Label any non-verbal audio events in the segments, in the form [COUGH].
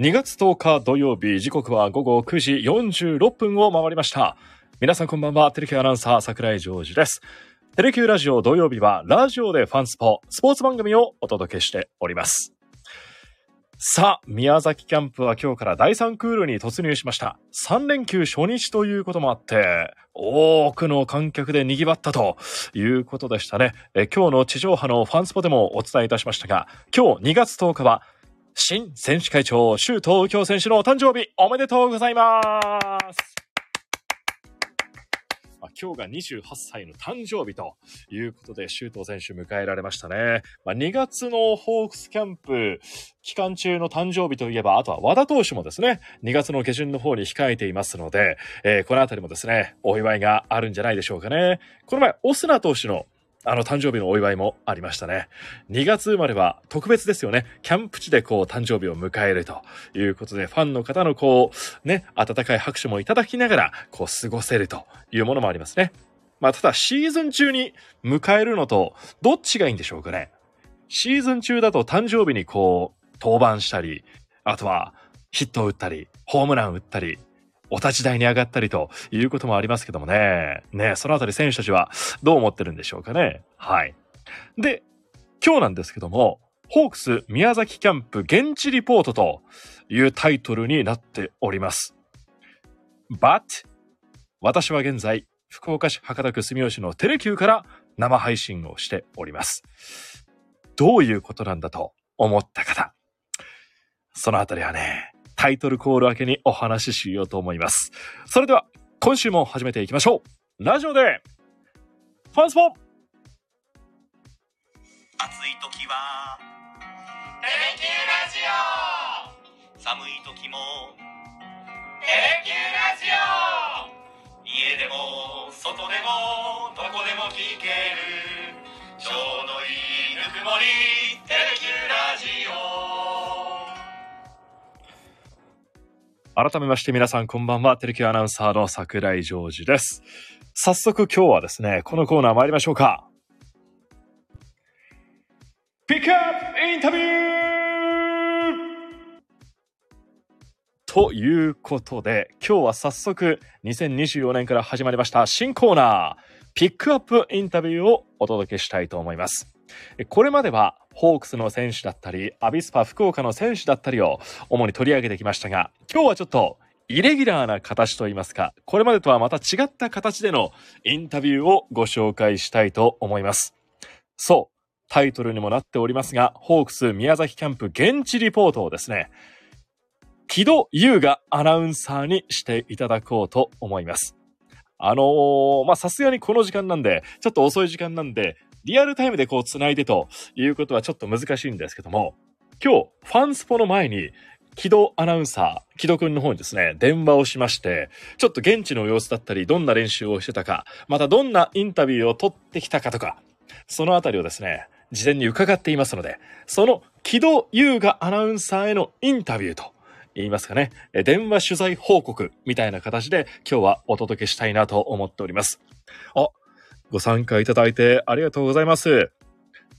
2月10日土曜日、時刻は午後9時46分を回りました。皆さんこんばんは、テレキュアナウンサー桜井ジョージです。テレキューラジオ土曜日は、ラジオでファンスポ、スポーツ番組をお届けしております。さあ、宮崎キャンプは今日から第3クールに突入しました。3連休初日ということもあって、多くの観客で賑わったということでしたね。今日の地上波のファンスポでもお伝えいたしましたが、今日2月10日は、新選手会長、周東京選手のお誕生日、おめでとうございます。ま今日が28歳の誕生日ということで、周東選手迎えられましたね。まあ、2月のホークスキャンプ期間中の誕生日といえば、あとは和田投手もですね、2月の下旬の方に控えていますので、えーこのあたりもですね、お祝いがあるんじゃないでしょうかね。この前、オスナ投手のあの誕生日のお祝いもありましたね。2月生まれは特別ですよね。キャンプ地でこう誕生日を迎えるということで、ファンの方のこう、ね、温かい拍手もいただきながら、こう過ごせるというものもありますね。まあ、ただシーズン中に迎えるのと、どっちがいいんでしょうかね。シーズン中だと誕生日にこう、登板したり、あとはヒットを打ったり、ホームラン打ったり、お立ち台に上がったりということもありますけどもね。ね、そのあたり選手たちはどう思ってるんでしょうかね。はい。で、今日なんですけども、ホークス宮崎キャンプ現地リポートというタイトルになっております。But 私は現在、福岡市博多区住吉のテレキューから生配信をしております。どういうことなんだと思った方。そのあたりはね、タイトルコール明けにお話ししようと思います。それでは、今週も始めていきましょう。ラジオで、ファンスポ暑い時はテレキューラジオ。寒い時もテレキューラジオ。家でも外でもどこでも聞ける。ちょうどいいぬくもりテレキューラジオ。改めまして皆さんこんばんは。テレキューアナウンサーの桜井ジョージです。早速今日はですね、このコーナー参りましょうか。ピックアップインタビューということで、今日は早速2024年から始まりました新コーナー、ピックアップインタビューをお届けしたいと思います。これまではホークスの選手だったり、アビスパ福岡の選手だったりを主に取り上げてきましたが、今日はちょっとイレギュラーな形といいますか、これまでとはまた違った形でのインタビューをご紹介したいと思います。そう、タイトルにもなっておりますが、ホークス宮崎キャンプ現地リポートをですね、木戸優がアナウンサーにしていただこうと思います。あのーま、さすがにこの時間なんで、ちょっと遅い時間なんで、リアルタイムでこう繋いでということはちょっと難しいんですけども、今日、ファンスポの前に、木戸アナウンサー、木戸くんの方にですね、電話をしまして、ちょっと現地の様子だったり、どんな練習をしてたか、またどんなインタビューを取ってきたかとか、そのあたりをですね、事前に伺っていますので、その木戸優雅アナウンサーへのインタビューと言いますかね、電話取材報告みたいな形で今日はお届けしたいなと思っております。あ、ご参加いただいてありがとうございます。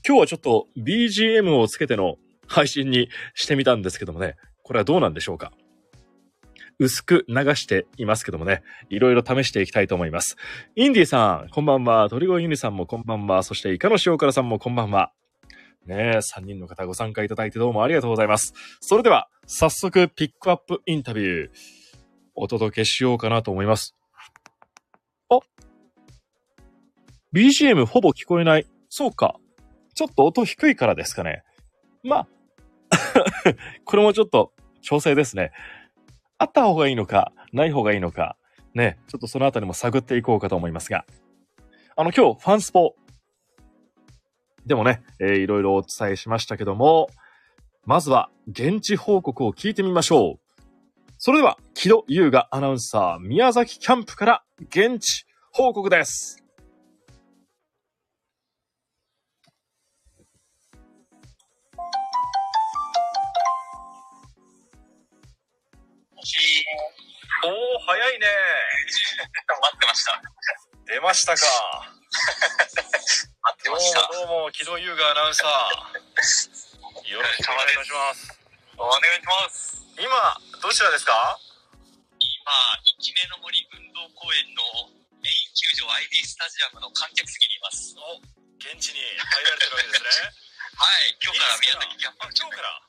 今日はちょっと BGM をつけての配信にしてみたんですけどもね、これはどうなんでしょうか薄く流していますけどもね、いろいろ試していきたいと思います。インディさん、こんばんは。鳥越ユニさんもこんばんは。そして、イカの塩辛さんもこんばんは。ねえ、3人の方ご参加いただいてどうもありがとうございます。それでは、早速、ピックアップインタビュー、お届けしようかなと思います。あ BGM ほぼ聞こえない。そうか。ちょっと音低いからですかね。まあ、[LAUGHS] これもちょっと調整ですね。あった方がいいのか、ない方がいいのか、ね、ちょっとそのあたりも探っていこうかと思いますが。あの、今日、ファンスポ。でもね、えーいろいろお伝えしましたけども、まずは、現地報告を聞いてみましょう。それでは、木戸優雅アナウンサー、宮崎キャンプから、現地報告です。おー、早いね。待ってました出ましたか。待ってましたどうも、木戸優雅アナウンサー。よろしくお願いします。お願いします。今、どちらですか？今、生き目の森運動公園のメイン球場 IB スタジアムの観客席にいます。お、現地に入られてるわけですね。[LAUGHS] はい、今日から宮崎キャンパあ今日から？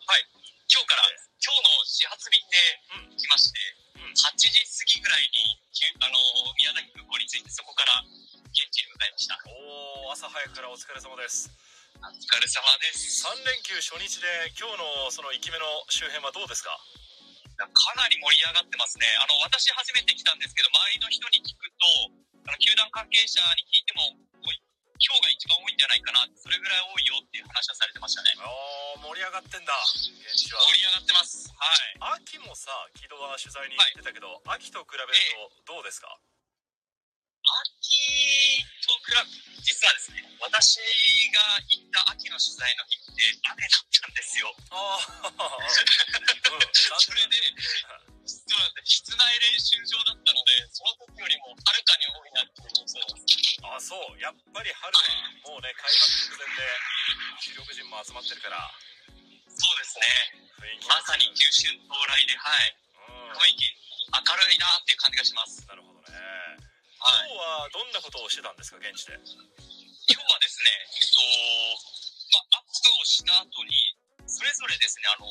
今日から、今日の始発便でうん。来まして、うん8時過ぎぐらいに、あの宮崎空港に着いて、そこから現地に向かいました。おー、朝早くからお疲れ様です。お疲れ様です。3連休初日で今日のその生き目の周辺はどうですか？かなり盛り上がってますね。あの、私初めて来たんですけど、周りの人に聞くと、あの、球団関係者に聞い今日が一番多いんじゃないかな、それぐらい多いよっていう話はされてましたね。あー、盛り上がってんだ。現地は。盛り上がってます。はい。秋もさ、木戸は取材に行ってたけど、秋と比べるとどうですか？秋と比べ、実はですね、私が行った秋の取材の日って雨だったんですよ。あー、うん、それで、そうなんです室内練習場だったので、その時よりもはるかに多いなっていう印象です。あそうやっぱり春はもうね開幕直前で主力陣も集まってるからそうですね。まさに九州到来で、はい。うん雰囲気明るいなっていう感じがします。なるほどねはい。今日はどんなことをしてたんですか現地で？今日はですね、えっと、まあ、アップをした後に、それぞれですね、あの、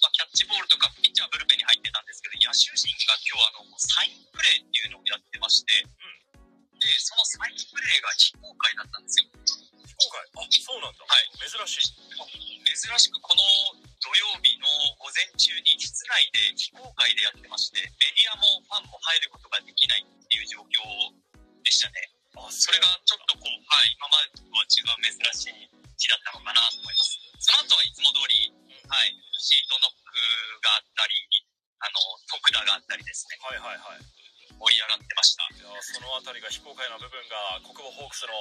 まあ、キャッチボールとか、ピッチャーブルペンに入ってたんですけど、野手陣が今日あの、サインプレーっていうのをやってまして、で、そのサインプレーが非公開だったんですよ。非公開あそうなんだ、はい。珍しい。珍しくこの土曜日の午前中に室内で非公開でやってまして、メディアもファンも入ることができないっていう状況でしたね。あそれがちょっとこう、はい、今までとは違う珍しい日だったのかなと思います。その後はいつも通り、はい、シートノックがあったり、あの、特打があったりですね、はいはいはい。盛り上がってました。いやそのあたりが非公開の部分が国母ホークスの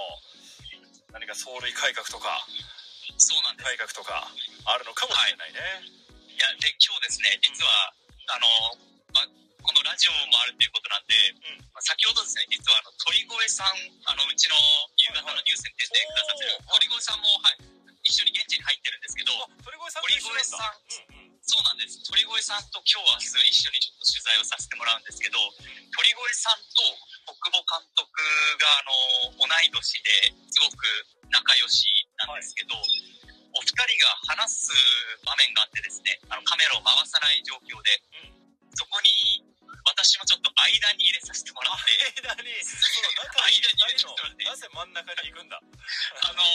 何か走塁改革とかそうなんです。改革とかあるのかもしれないね、い。や、で、今日ですね、実は、あの、ま、このラジオもあるっていうことなんで、うん。ま先ほどですね、実はあの、鳥越さん、あの、うちの夕方のニュースに出てくださってる、おー鳥越さんも、はい、一緒に現地に入ってるんですけど、あ鳥越さんんそうなんです。鳥越さんと今日明日一緒にちょっと取材をさせてもらうんですけど、鳥越さんと国母監督があの同い年ですごく仲良しなんですけど、お二人が話す場面があってですね、あのカメラを回さない状況で、そこに私もちょっと間に入れさせてもらって、間に？その中に間に二人の入れてなぜ真ん中に行くんだ、あの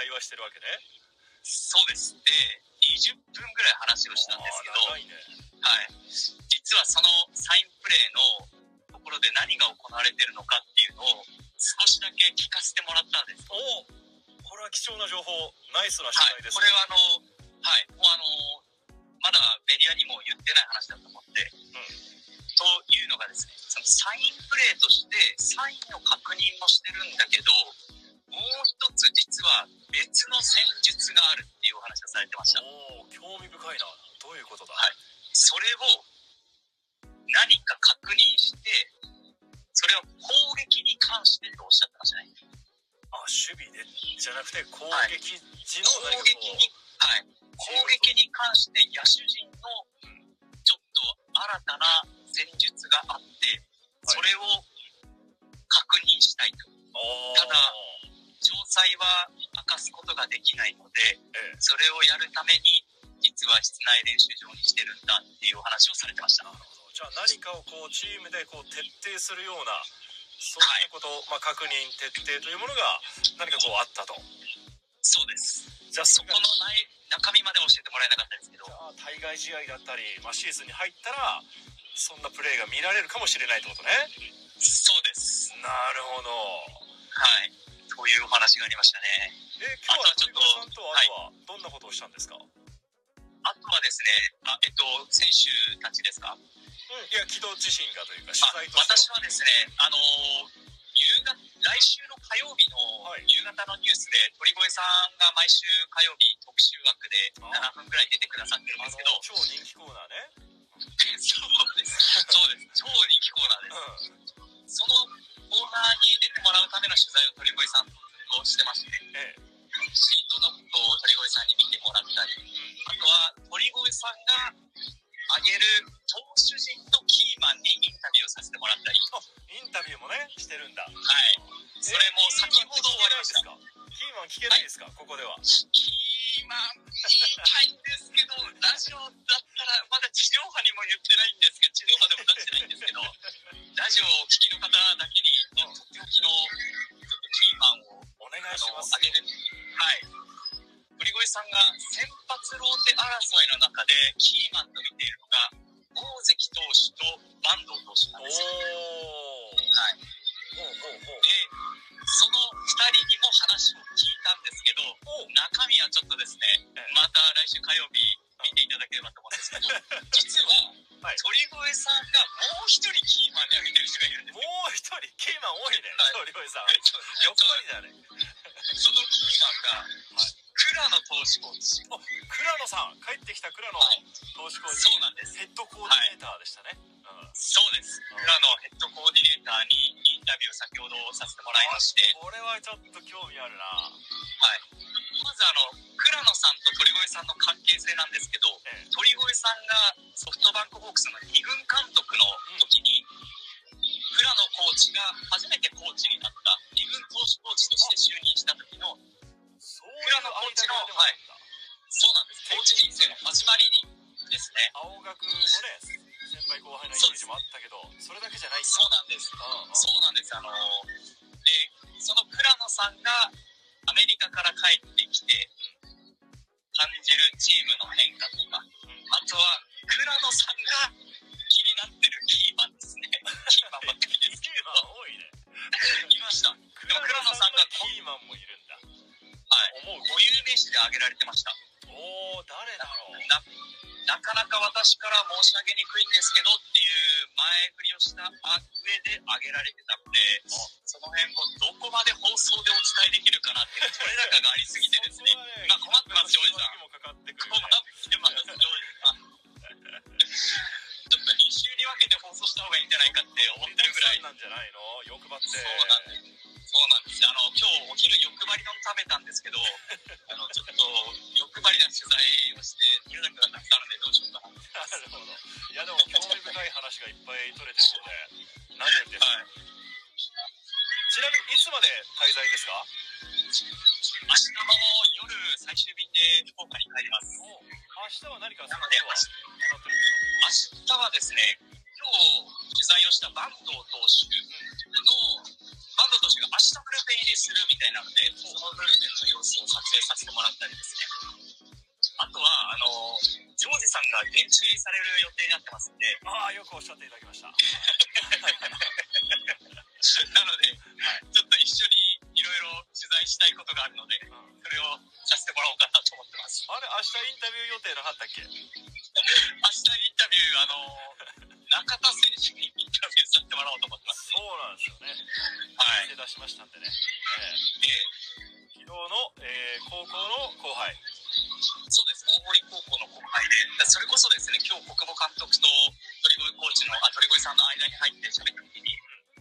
会話してるわけねそうです。で、20分ぐらい話をしたんですけど、ねはい。実はそのサインプレーのところで何が行われてるのかっていうのを少しだけ聞かせてもらったんです。おこれは貴重な情報ナイスなはい。取材です、これはあの、はい。もうあの、まだメディアにも言ってない話だと思って、というのがですね、そのサインプレーとしてサインの確認もしてるんだけど、もう一つ実は別の戦術があるっていうお話をされてました。おお興味深いなどういうことだ、はいそれを何か確認して、それを攻撃に関してとおっしゃってましたね。あ守備でじゃなくて攻撃時攻の何か撃こうに、はい。攻撃に関して野手陣のちょっと新たな戦術があって、それを確認したいと。おーただ詳細は明かすことができないので、ええそれをやるために、実は室内練習場にしてるんだっていうお話をされてました。なるほどじゃあ何かをこうチームでこう徹底するようなそういったこと、まあ、確認徹底というものが何かこうあったとそうです。じゃあそこの内中身まで教えてもらえなかったんですけどじ、ゃあ対外試合だったり、まあ、シーズンに入ったらそんなプレーが見られるかもしれないってことねそうです。なるほどはい。そういうお話がありましたね。え今日はちょっとさんあとはどんなことをしたんですか、うん、あとはですね、あえっと、選手たちですか？いや木戸自身がというか取あ材と私はですね、あの夕方、来週の火曜日のはい。夕方のニュースで、鳥越さんが毎週火曜日特習枠で7分ぐらい出てくださってるんですけど、超人気コーナーね。[LAUGHS] そうです。そうです。超人気コーナーです。うそのコーナーにの取材を鳥越さんとしてまして、んええ。シートノックを鳥越さんに見てもらったり、あとは鳥越さんが挙げる投手陣のキーマンにインタビューをさせてもらったり、インタビューもねしてるんだ。はい。それも先ほど終わりました。キーマン聞けないですか？ここでは。キーマン言いたいんですけど、ラジオですね。ええ、また来週火曜日見ていただければと思うんですけど、[LAUGHS] 実は、はい。鳥越さんがもう一人キーマンに挙げてる人がいるんですもよ。う一人キーマン多いね。はい。鳥越さん。そう欲張りだねそれだけじゃないそうなんです。うんうんそうなんです。あので、その倉野さんがアメリカから帰ってきて、感じるチームの変化とか、あとは倉野さんが気になってるキーマンですね。[LAUGHS] キーマンばっかりですキけど多いねいました。で倉も倉野さんが、キーマンもいるんだはい、思う固有名詞で挙げられてました。おお誰だろうななかなか私から申し上げにくいんですけどっ取れ高がありすぎてですね、今困ってます、ジョージさん。困ってます、ジョージさん。ちょっと2週に分けて放送した方がいいんじゃないかって思ってるぐらい。なんじゃないの？欲張ってそうなんです。そうなんです。あの、今日お昼欲張り丼食べたんですけど、あの、ちょっと影させてもらったりですね。あとは、あの、ジョージさんが現地入りされる予定になってますんで、ああよくおっしゃっていただきました [LAUGHS] なので、ちょっと一緒にいろいろ取材したいことがあるので、それをさせてもらおうかなと思ってます。あれ明日インタビュー予定なかったっけ？明日インタビュー、あの、中田選手にインタビューさせてもらおうと思ってます。そうなんですよねはい。手出しましたんでね、えで、え昨日の、えー高校の後輩。そうです、大堀高校の後輩で、でそれこそですね、今日、国母監督と鳥越コーチの、あ、鳥越さんの間に入って喋った時に、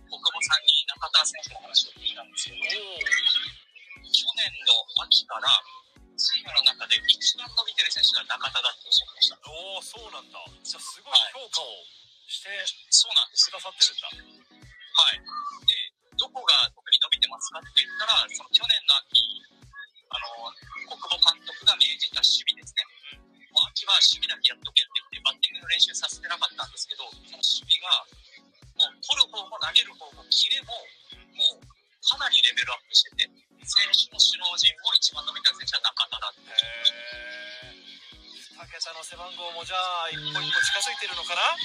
国母さんに中田選手の話を聞いたんですけど、去年の秋から、チームの中で一番伸びてる選手が中田だっておっしゃってました。おおそうなんだ。じゃあすごいはい評価をしてそうなんですく。ださってるんだ。はい。で、どこが特に伸びてますかって言ったら、その去年の秋、あの、国母監督が命じた守備ですね。もう秋は守備だけやっとけって言って、バッティングの練習させてなかったんですけど、その守備が、もう取る方も投げる方も、キレも、もうかなりレベルアップしてて、選手の首脳陣も一番伸びた選手は中田だって。へえ2桁の背番号もじゃあ一歩一歩近づいてるのかな？は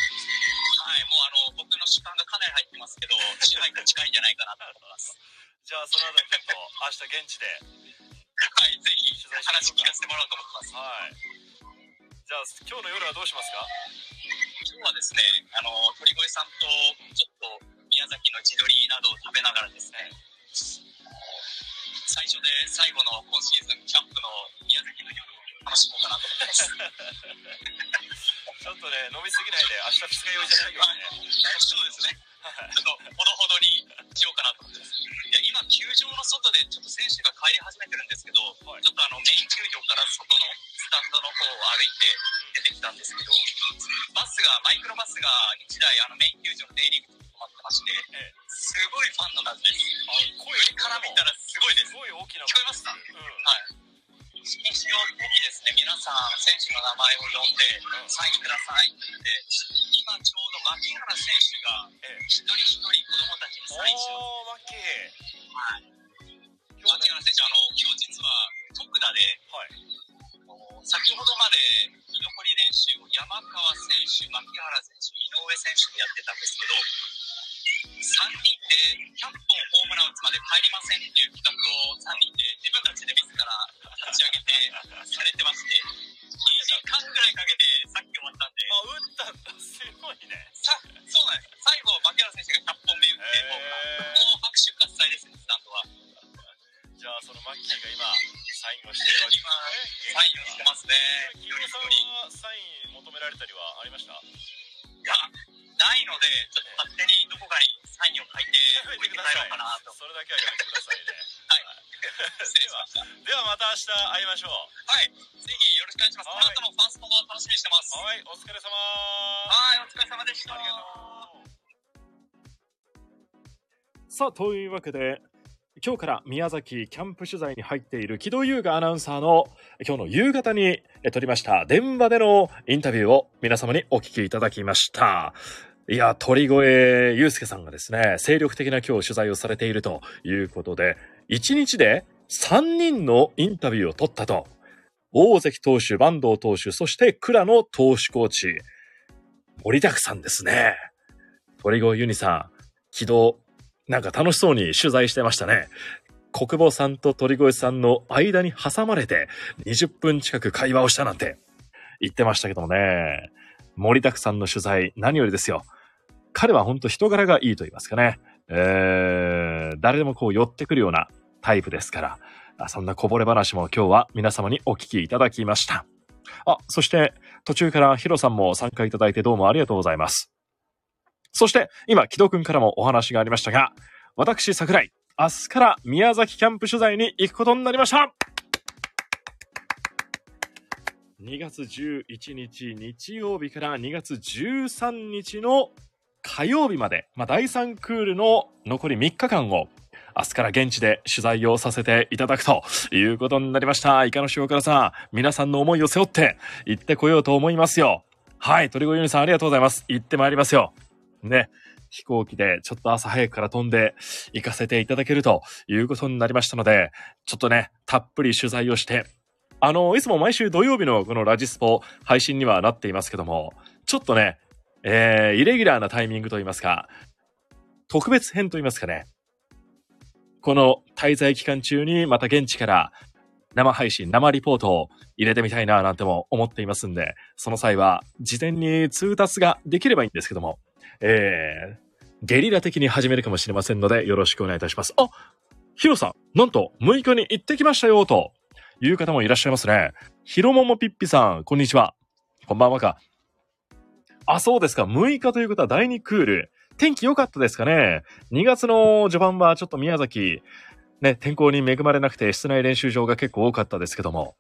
い、もうあの、僕の主観がかなり入ってますけど、支配が近いんじゃないかなと思います。[LAUGHS] じゃあそのあたりちょっと明日現地ではい、ぜひ話聞かせてもらおうと思ってます。はいじゃあ今日の夜はどうしますか？今日はですね、あの、鳥越さんと、ちょっと、宮崎の地鶏などを食べながらですね、最初で最後の今シーズンキャンプの宮崎の夜を楽しもうかなと思ってます。ちょっとね、飲みすぎないで、明日二日酔いじゃないよね。そうですね。ちょっとほどほどにしようかなと思って球場の外でちょっと選手が帰り始めてるんですけど、はいちょっとあのメイン球場から外のスタンドの方を歩いて出てきたんですけど、バスが、マイクロバスが1台あのメイン球場の出入り口に止まってまして、ええすごいファンの数です。声上から見たらすごいですす。ごい大きな聞こえますかうん。はい。色紙を手にですね、皆さん選手の名前を呼んで、サインくださいって言って、今ちょうど牧原選手がええ一人一人子供たちにサインしよう。はい。牧原選手、あの、今日実は特打で、はい。先ほどまで居残り練習を山川選手、牧原選手、井上選手でやってたんですけど、3人で100本ホームラン打つまで帰りませんっていう企画を3人で自分たちで自ら立ち上げてされてまして、2時間ぐらいかけてさっき終わったんで、あ、打ったんだ。すごいね。さそうなんです。最後、牧原選手が100本目打って、もうへもう拍手喝采ですね、スタンドは。ー。じゃあ、そのマッキーが今、サインをしてるわけ今、サインをしてますね。一人キーさん。はサイン求められたりはありました？いや、ないので、ちょっと勝手にどこかにサインを書いて置いて帰てくださいろうかなと。。それだけはやめてくださいね。失礼しました。ではまた明日会いましょう。はい。ぜひよろしくお願いします。こはいの後のファーストも楽しみにしてます。はい、お疲れ様はい、お疲れ様でした。ありがとう。さあ、というわけで、今日から宮崎キャンプ取材に入っている木戸優雅アナウンサーの今日の夕方にえ撮りました電話でのインタビューを皆様にお聞きいただきました。いや、鳥越祐介さんがですね、精力的な今日取材をされているということで、1日で3人のインタビューを取ったと。大関投手、坂東投手、そして倉野投手コーチ。盛りだくさんですね。鳥越ユニさん、昨日、なんか楽しそうに取材してましたね。国母さんと鳥越さんの間に挟まれて20分近く会話をしたなんて言ってましたけどもね。盛りだくさんの取材、何よりですよ。彼は本当人柄がいいと言いますかね。えー、誰でもこう寄ってくるようなタイプですから。そんなこぼれ話も今日は皆様にお聞きいただきました。あ、そして途中からヒロさんも参加いただいてどうもありがとうございます。そして今、木戸くんからもお話がありましたが、私、桜井、明日から宮崎キャンプ取材に行くことになりました2月11日日曜日から2月13日の火曜日まで、まあ、第3クールの残り3日間を明日から現地で取材をさせていただくということになりました。イカの塩辛さん、皆さんの思いを背負って行ってこようと思いますよ。はい、鳥越ユニさんありがとうございます。行ってまいりますよ。ね。飛行機でちょっと朝早くから飛んで行かせていただけるということになりましたので、ちょっとね、たっぷり取材をして、あの、いつも毎週土曜日のこのラジスポ配信にはなっていますけども、ちょっとね、えー、イレギュラーなタイミングといいますか、特別編といいますかね、この滞在期間中にまた現地から生配信、生リポートを入れてみたいななんても思っていますんで、その際は事前に通達ができればいいんですけども、えー、ゲリラ的に始めるかもしれませんので、よろしくお願いいたします。あヒロさん、なんと6日に行ってきましたよ、という方もいらっしゃいますね。ヒロモモピッピさん、こんにちは。こんばんはか。あ、そうですか。6日ということは第2クール。天気良かったですかね ?2 月の序盤はちょっと宮崎、ね、天候に恵まれなくて室内練習場が結構多かったですけども。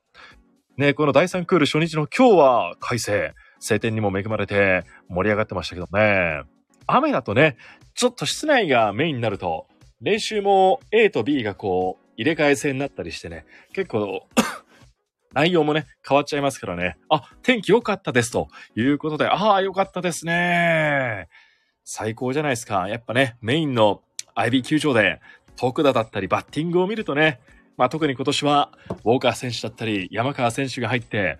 ね、この第3クール初日の今日は快晴。晴天にも恵まれて盛り上がってましたけどね。雨だとね、ちょっと室内がメインになると、練習も A と B がこう、入れ替え制になったりしてね、結構、内容もね、変わっちゃいますからね。あ、天気良かったですということで、ああ、良かったですね。最高じゃないですか。やっぱね、メインの IB 球場で、徳田だったりバッティングを見るとね、まあ特に今年は、ウォーカー選手だったり、山川選手が入って、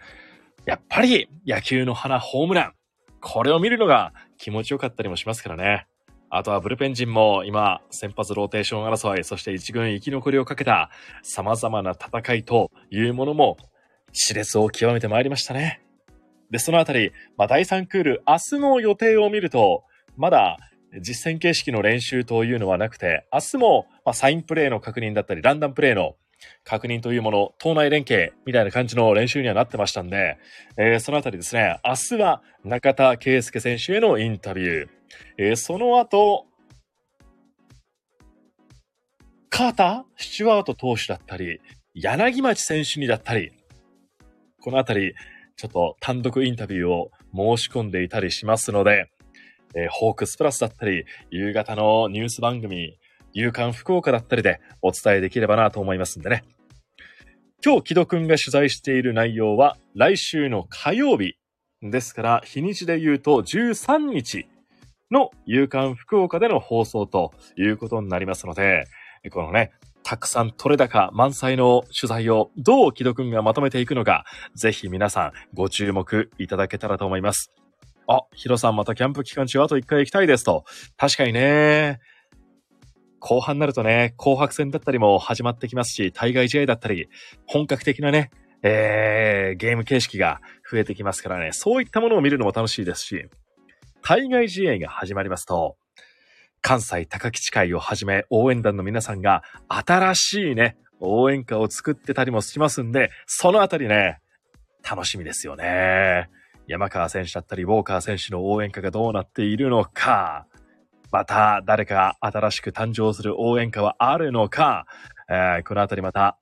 やっぱり野球の花ホームラン。これを見るのが気持ちよかったりもしますからね。あとはブルペン陣も今、先発ローテーション争い、そして一軍生き残りをかけた様々な戦いというものも、熾烈を極めてまいりましたね。で、そのあたり、まあ、第3クール、明日の予定を見ると、まだ実戦形式の練習というのはなくて、明日も、まあ、サインプレーの確認だったり、ランダムプレーの確認というもの、党内連携みたいな感じの練習にはなってましたんで、えー、そのあたりですね、明日は中田圭介選手へのインタビュー。えー、その後、カーター、スチュワート投手だったり、柳町選手にだったり、このあたり、ちょっと単独インタビューを申し込んでいたりしますので、えー、ホークスプラスだったり、夕方のニュース番組、夕刊福岡だったりでお伝えできればなと思いますんでね。今日、木戸くんが取材している内容は、来週の火曜日。ですから、日にちで言うと13日の夕刊福岡での放送ということになりますので、このね、たくさん取れ高満載の取材をどう木戸くんがまとめていくのか、ぜひ皆さんご注目いただけたらと思います。あ、ヒロさんまたキャンプ期間中あと一回行きたいですと。確かにね、後半になるとね、紅白戦だったりも始まってきますし、対外試合だったり、本格的なね、えー、ゲーム形式が増えてきますからね、そういったものを見るのも楽しいですし、対外試合が始まりますと、関西高吉会をはじめ応援団の皆さんが新しいね、応援歌を作ってたりもしますんで、そのあたりね、楽しみですよね。山川選手だったり、ウォーカー選手の応援歌がどうなっているのか、また誰か新しく誕生する応援歌はあるのか、えー、このあたりまた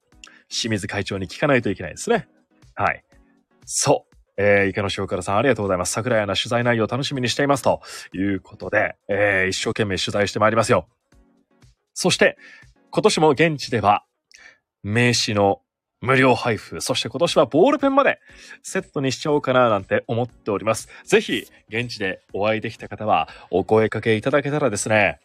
清水会長に聞かないといけないですね。はい。そう。えー、池野塩辛さんありがとうございます。桜屋の取材内容楽しみにしていますということで、えー、一生懸命取材してまいりますよ。そして、今年も現地では、名刺の無料配布、そして今年はボールペンまでセットにしちゃおうかななんて思っております。ぜひ、現地でお会いできた方はお声かけいただけたらですね、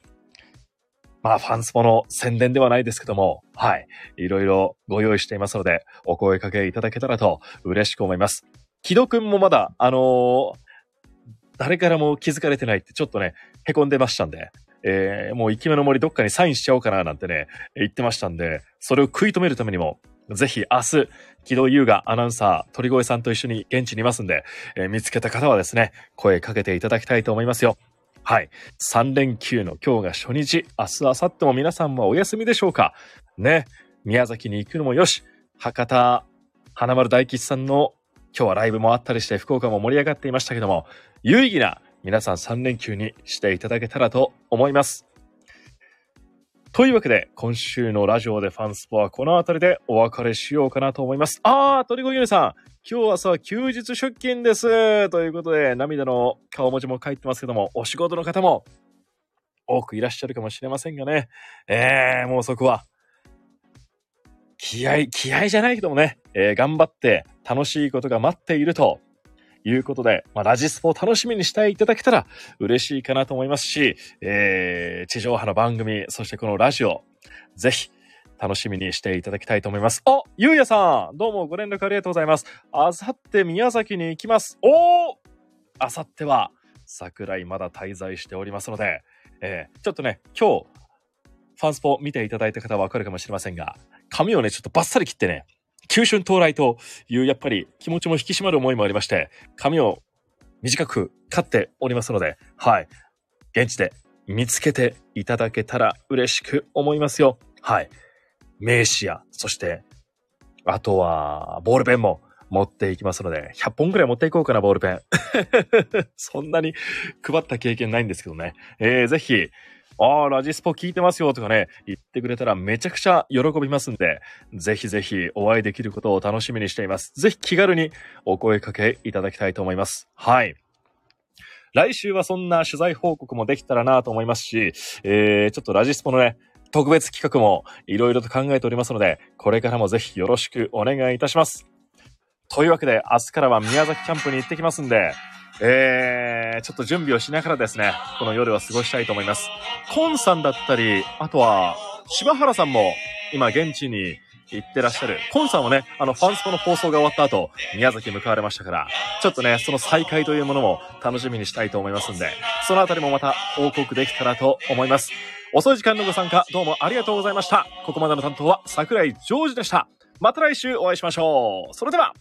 まあ、ファンスポの宣伝ではないですけども、はい。いろいろご用意していますので、お声かけいただけたらと嬉しく思います。木戸くんもまだ、あの、誰からも気づかれてないってちょっとね、凹んでましたんで、えー、もう生き目の森どっかにサインしちゃおうかななんてね、言ってましたんで、それを食い止めるためにも、ぜひ明日、木戸優雅アナウンサー、鳥越さんと一緒に現地にいますんで、えー、見つけた方はですね、声かけていただきたいと思いますよ。はい。3連休の今日が初日、明日、明後日も皆さんもお休みでしょうかね。宮崎に行くのもよし、博多、花丸大吉さんの今日はライブもあったりして福岡も盛り上がっていましたけども、有意義な皆さん3連休にしていただけたらと思います。というわけで、今週のラジオでファンスポはこの辺りでお別れしようかなと思います。あー、鳥越ゆねさん、今日は、休日出勤です。ということで、涙の顔文字も書いてますけども、お仕事の方も多くいらっしゃるかもしれませんがね。えー、もうそこは、気合、気合じゃないけどもね、えー、頑張って楽しいことが待っているということで、まあ、ラジスポを楽しみにしていただけたら嬉しいかなと思いますし、えー、地上波の番組、そしてこのラジオ、ぜひ楽しみにしていただきたいと思います。おゆうやさんどうもご連絡ありがとうございます。あさって宮崎に行きます。おーあさっては桜井まだ滞在しておりますので、えー、ちょっとね、今日、ファンスポ見ていただいた方はわかるかもしれませんが、髪をね、ちょっとバッサリ切ってね、急春到来というやっぱり気持ちも引き締まる思いもありまして、髪を短く刈っておりますので、はい。現地で見つけていただけたら嬉しく思いますよ。はい。名刺や、そして、あとは、ボールペンも持っていきますので、100本くらい持っていこうかな、ボールペン。[LAUGHS] そんなに配った経験ないんですけどね。えー、ぜひ、ああ、ラジスポ聞いてますよとかね、言ってくれたらめちゃくちゃ喜びますんで、ぜひぜひお会いできることを楽しみにしています。ぜひ気軽にお声かけいただきたいと思います。はい。来週はそんな取材報告もできたらなと思いますし、えー、ちょっとラジスポのね、特別企画もいろいろと考えておりますので、これからもぜひよろしくお願いいたします。というわけで、明日からは宮崎キャンプに行ってきますんで、えー、ちょっと準備をしながらですね、この夜は過ごしたいと思います。コンさんだったり、あとは、柴原さんも今現地に行ってらっしゃる。コンさんはね、あの、ファンスポの放送が終わった後、宮崎向かわれましたから、ちょっとね、その再会というものも楽しみにしたいと思いますんで、そのあたりもまた報告できたらと思います。遅い時間のご参加、どうもありがとうございました。ここまでの担当は桜井ジョージでした。また来週お会いしましょう。それでは、